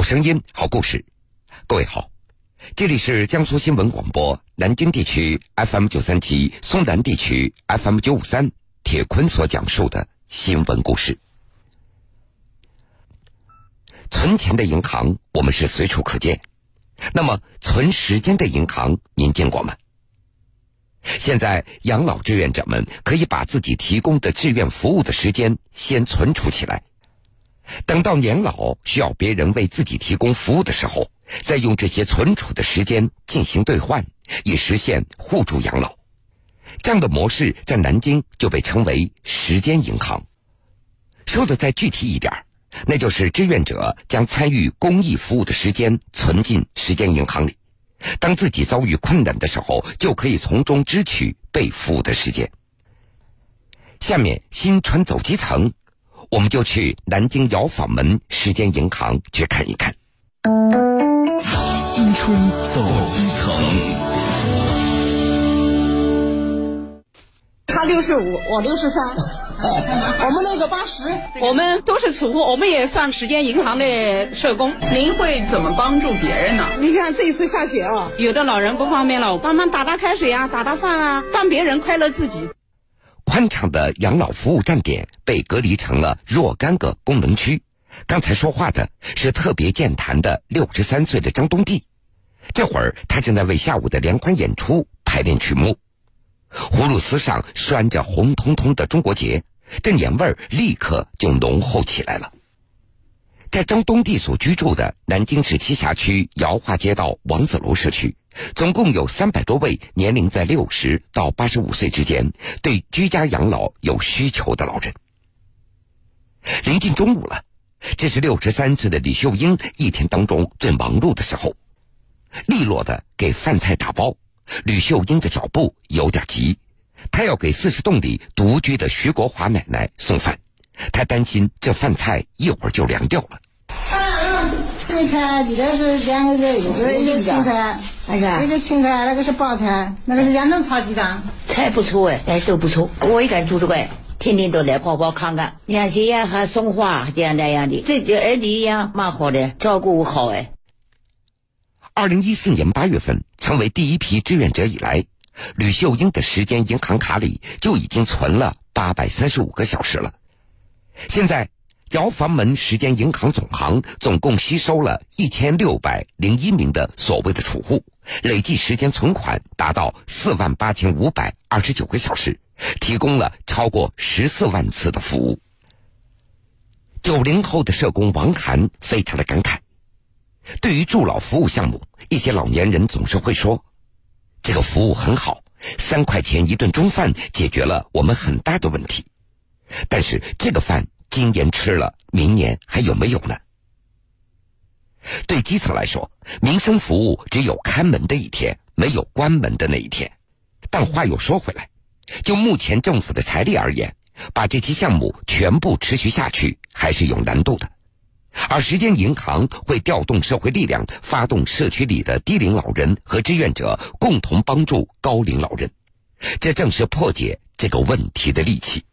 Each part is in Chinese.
好声音，好故事。各位好，这里是江苏新闻广播南京地区 FM 九三七、松南地区 FM 九五三。铁坤所讲述的新闻故事。存钱的银行，我们是随处可见。那么，存时间的银行，您见过吗？现在，养老志愿者们可以把自己提供的志愿服务的时间先存储起来，等到年老需要别人为自己提供服务的时候，再用这些存储的时间进行兑换，以实现互助养老。这样的模式在南京就被称为“时间银行”。说的再具体一点，那就是志愿者将参与公益服务的时间存进时间银行里，当自己遭遇困难的时候，就可以从中支取被服务的时间。下面新春走基层，我们就去南京窑坊门时间银行去看一看。新春走基层。他六十五，我六十三，我们那个八十，我们都是储户，我们也算时间银行的社工。您会怎么帮助别人呢？你看这一次下雪啊，有的老人不方便了，我帮忙打打开水啊，打打饭啊，帮别人快乐自己。宽敞的养老服务站点被隔离成了若干个功能区。刚才说话的是特别健谈的六十三岁的张东帝，这会儿他正在为下午的联欢演出排练曲目。葫芦丝上拴着红彤彤的中国结，这年味儿立刻就浓厚起来了。在张东地所居住的南京市栖霞区尧化街道王子楼社区，总共有三百多位年龄在六十到八十五岁之间、对居家养老有需求的老人。临近中午了，这是六十三岁的李秀英一天当中最忙碌的时候，利落的给饭菜打包。吕秀英的脚步有点急，她要给四十栋里独居的徐国华奶奶送饭，她担心这饭菜一会儿就凉掉了。啊，这菜里头是两个人，一个青菜，一个青菜，那个是包菜，那个是烟灯炒鸡蛋。菜不错哎，哎都不错，我一个人住这个，天天都来跑跑看看，你看这样还送花这样那样的，这个儿女一样蛮好的，照顾我好哎。二零一四年八月份成为第一批志愿者以来，吕秀英的时间银行卡里就已经存了八百三十五个小时了。现在，姚房门时间银行总行总共吸收了一千六百零一名的所谓的储户，累计时间存款达到四万八千五百二十九个小时，提供了超过十四万次的服务。九零后的社工王涵非常的感慨。对于助老服务项目，一些老年人总是会说：“这个服务很好，三块钱一顿中饭解决了我们很大的问题。”但是这个饭今年吃了，明年还有没有呢？对基层来说，民生服务只有开门的一天，没有关门的那一天。但话又说回来，就目前政府的财力而言，把这期项目全部持续下去还是有难度的。而时间银行会调动社会力量，发动社区里的低龄老人和志愿者共同帮助高龄老人，这正是破解这个问题的利器。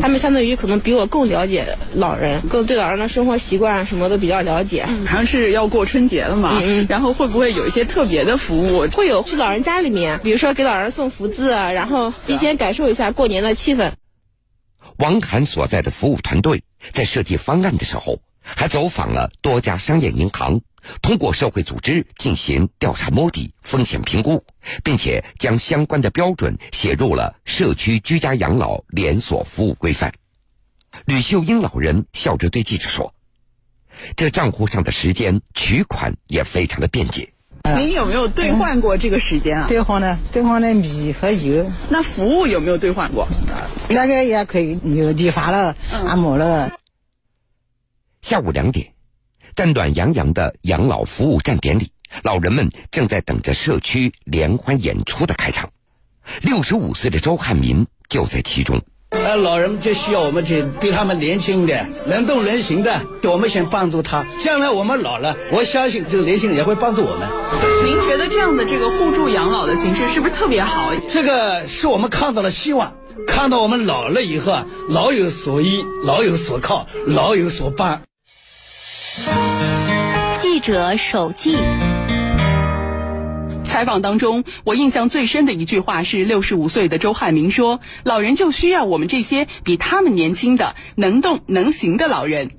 他们相当于可能比我更了解老人，更对老人的生活习惯什么都比较了解。好像是要过春节了嘛，然后会不会有一些特别的服务？会有去老人家里面，比如说给老人送福字，然后提前感受一下过年的气氛。王侃所在的服务团队在设计方案的时候。还走访了多家商业银行，通过社会组织进行调查摸底、风险评估，并且将相关的标准写入了社区居家养老连锁服务规范。吕秀英老人笑着对记者说：“这账户上的时间取款也非常的便捷。”您有没有兑换过这个时间啊？兑换的，兑换的米和油。那服务有没有兑换过？那个也可以，有理发了、按摩了。下午两点，在暖洋洋的养老服务站点里，老人们正在等着社区联欢演出的开场。六十五岁的周汉民就在其中。呃，老人们就需要我们去比他们年轻的、能动能行的，我们先帮助他。将来我们老了，我相信这个年轻人也会帮助我们。您觉得这样的这个互助养老的形式是不是特别好？这个是我们看到了希望，看到我们老了以后啊，老有所依，老有所靠，老有所记。者手记。采访当中，我印象最深的一句话是六十五岁的周汉明说：“老人就需要我们这些比他们年轻的、能动能行的老人。”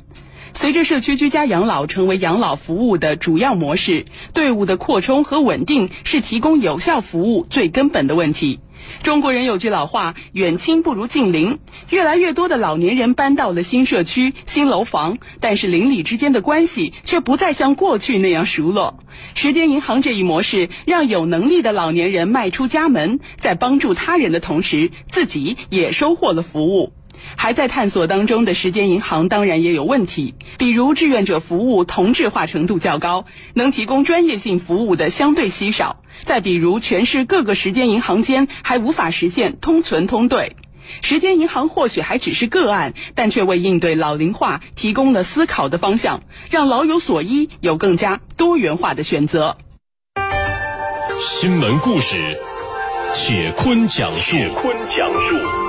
随着社区居家养老成为养老服务的主要模式，队伍的扩充和稳定是提供有效服务最根本的问题。中国人有句老话：“远亲不如近邻。”越来越多的老年人搬到了新社区、新楼房，但是邻里之间的关系却不再像过去那样熟络。时间银行这一模式，让有能力的老年人迈出家门，在帮助他人的同时，自己也收获了服务。还在探索当中的时间银行当然也有问题，比如志愿者服务同质化程度较高，能提供专业性服务的相对稀少；再比如全市各个时间银行间还无法实现通存通兑。时间银行或许还只是个案，但却为应对老龄化提供了思考的方向，让老有所依，有更加多元化的选择。新闻故事，铁坤讲述。铁坤讲述。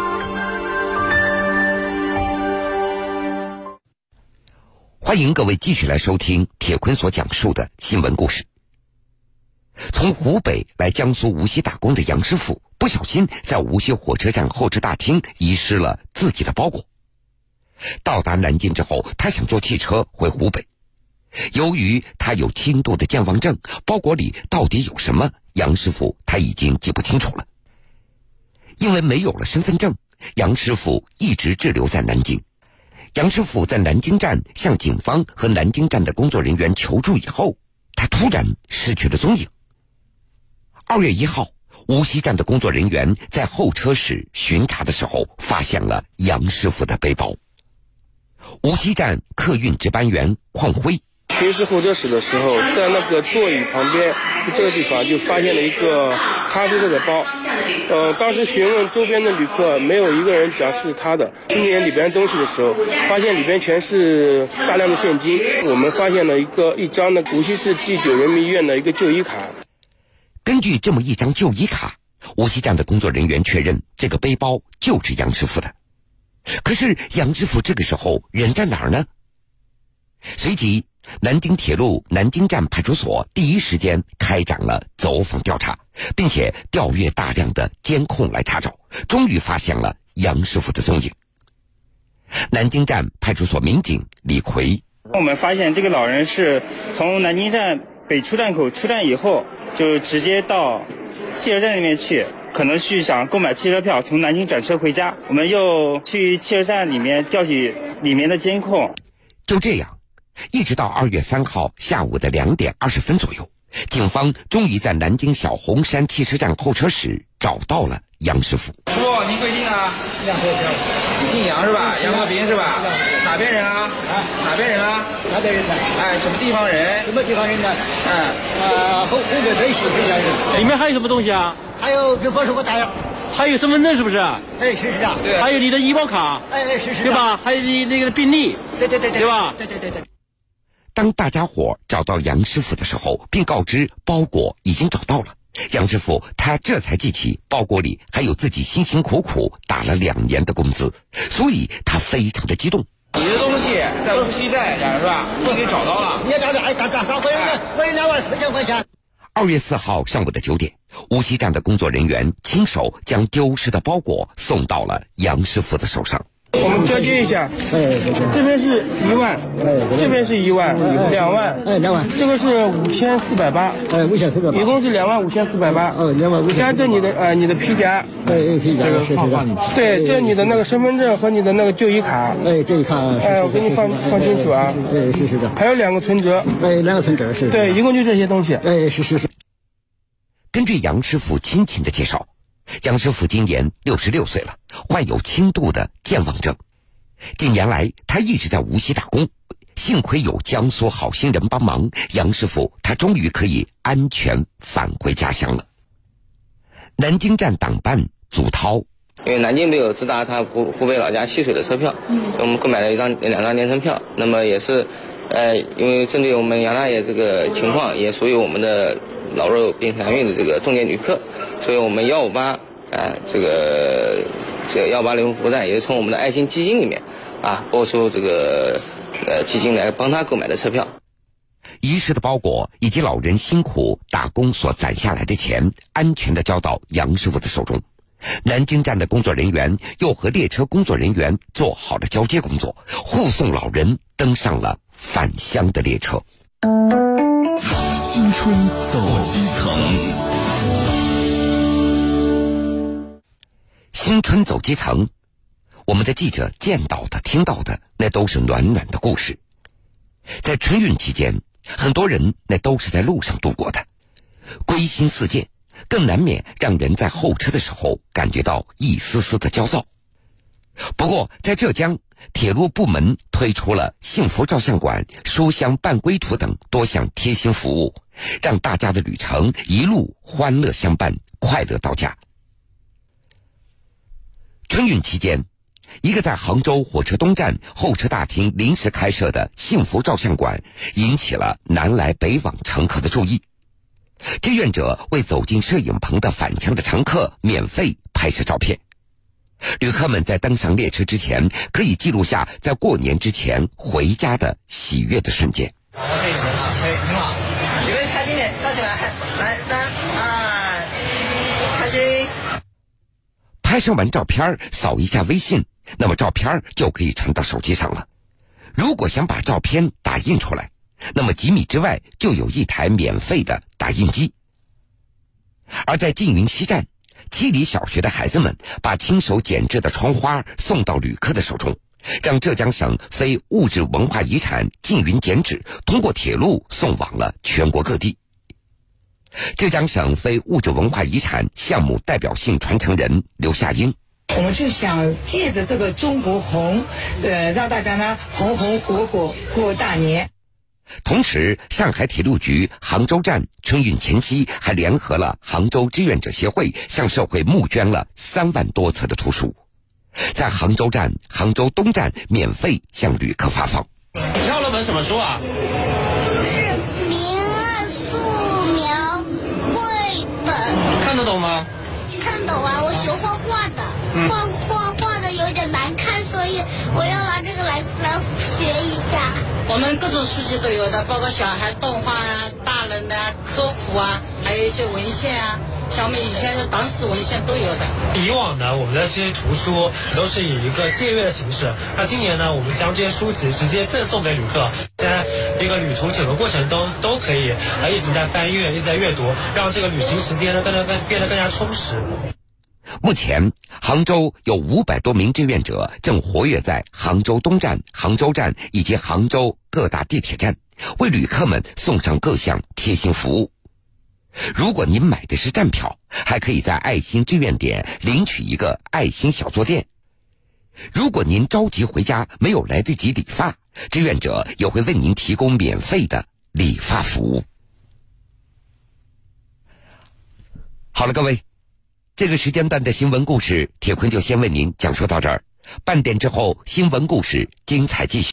欢迎各位继续来收听铁坤所讲述的新闻故事。从湖北来江苏无锡打工的杨师傅，不小心在无锡火车站候车大厅遗失了自己的包裹。到达南京之后，他想坐汽车回湖北。由于他有轻度的健忘症，包裹里到底有什么，杨师傅他已经记不清楚了。因为没有了身份证，杨师傅一直滞留在南京。杨师傅在南京站向警方和南京站的工作人员求助以后，他突然失去了踪影。二月一号，无锡站的工作人员在候车室巡查的时候，发现了杨师傅的背包。无锡站客运值班员邝辉。巡视候车室的时候，在那个座椅旁边这个地方就发现了一个咖啡色的包。呃，当时询问周边的旅客，没有一个人讲是他的。清点里边东西的时候，发现里边全是大量的现金。我们发现了一个一张的无锡市第九人民医院的一个就医卡。根据这么一张就医卡，无锡站的工作人员确认这个背包就是杨师傅的。可是杨师傅这个时候人在哪儿呢？随即。南京铁路南京站派出所第一时间开展了走访调查，并且调阅大量的监控来查找，终于发现了杨师傅的踪影。南京站派出所民警李奎，我们发现这个老人是从南京站北出站口出站以后，就直接到汽车站那边去，可能是想购买汽车票从南京转车回家。我们又去汽车站里面调取里面的监控，就这样。一直到二月三号下午的两点二十分左右，警方终于在南京小红山汽车站候车室找到了杨师傅。师傅，您贵姓啊？杨和平。姓杨是吧？杨和平是吧？哪边人啊？哪边人啊？哪边人？哎，什么地方人？什么地方人呢？哎，呃，湖湖北本溪北阳人。里面还有什么东西啊？还有给我说个大样。还有身份证是不是？哎，是是啊。对。还有你的医保卡。哎哎，是是。对吧？还有你那个病历。对对对对。对吧？对对对对。当大家伙找到杨师傅的时候，并告知包裹已经找到了，杨师傅他这才记起包裹里还有自己辛辛苦苦打了两年的工资，所以他非常的激动。你的东西在无锡站是吧？我给找到了。你也找找？哎，干干啥？我有我有两万四千块钱。二月四号上午的九点，无锡站的工作人员亲手将丢失的包裹送到了杨师傅的手上。我们交接一下，哎，这边是一万，哎，这边是一万，两万，哎，两万，这个是五千四百八，哎，五千四百八，一共是两万五千四百八，哦，两万五，加这你的呃你的皮夹，哎哎皮夹，这个放放对，这你的那个身份证和你的那个就医卡，哎，就医卡，哎，我给你放放清楚啊，哎，是是的，还有两个存折，哎，两个存折是，对，一共就这些东西，哎，是是是。根据杨师傅亲戚的介绍，杨师傅今年六十六岁了，患有轻度的健忘症。近年来，他一直在无锡打工，幸亏有江苏好心人帮忙，杨师傅他终于可以安全返回家乡了。南京站党办祖涛，因为南京没有直达他湖湖北老家浠水的车票，我们购买了一张两张连程票。那么也是，呃，因为针对我们杨大爷这个情况，也属于我们的老弱病残孕的这个重点旅客，所以我们幺五八啊这个。这个幺八零服务站也是从我们的爱心基金里面啊拨出这个呃基金来帮他购买的车票。遗失的包裹以及老人辛苦打工所攒下来的钱，安全的交到杨师傅的手中。南京站的工作人员又和列车工作人员做好了交接工作，护送老人登上了返乡的列车。新春走基层，新春走基层，我们的记者见到的、听到的，那都是暖暖的故事。在春运期间，很多人那都是在路上度过的，归心似箭。更难免让人在候车的时候感觉到一丝丝的焦躁。不过，在浙江，铁路部门推出了幸福照相馆、书香伴归途等多项贴心服务，让大家的旅程一路欢乐相伴，快乐到家。春运期间，一个在杭州火车东站候车大厅临时开设的幸福照相馆，引起了南来北往乘客的注意。志愿者为走进摄影棚的返乡的乘客免费拍摄照片，旅客们在登上列车之前，可以记录下在过年之前回家的喜悦的瞬间。我可以，可以很好，几位开心点，站起来，来三二一，开心。拍摄完照片，扫一下微信，那么照片就可以传到手机上了。如果想把照片打印出来。那么几米之外就有一台免费的打印机。而在缙云西站，七里小学的孩子们把亲手剪制的窗花送到旅客的手中，让浙江省非物质文化遗产缙云剪纸通过铁路送往了全国各地。浙江省非物质文化遗产项目代表性传承人刘夏英，我们就想借着这个中国红，呃，让大家呢红红火火过大年。同时，上海铁路局杭州站春运前夕还联合了杭州志愿者协会，向社会募捐了三万多册的图书，在杭州站、杭州东站免费向旅客发放。你挑了本什么书啊？是明暗素描绘本。看得懂吗？看懂啊，我学画画的，画画画的有点难看，所以我要拿这个来来学一下。我们各种书籍都有的，包括小孩动画啊、大人的科普啊，还有一些文献啊，像我们以前的党史文献都有的。以往呢，我们的这些图书都是以一个借阅的形式，那今年呢，我们将这些书籍直接赠送给旅客，在一个旅途整个过程中都可以啊一直在翻阅，一直在阅读，让这个旅行时间呢更加更变得更加充实。目前，杭州有五百多名志愿者正活跃在杭州东站、杭州站以及杭州各大地铁站，为旅客们送上各项贴心服务。如果您买的是站票，还可以在爱心志愿点领取一个爱心小坐垫。如果您着急回家没有来得及理发，志愿者也会为您提供免费的理发服务。好了，各位。这个时间段的新闻故事，铁坤就先为您讲述到这儿。半点之后，新闻故事精彩继续。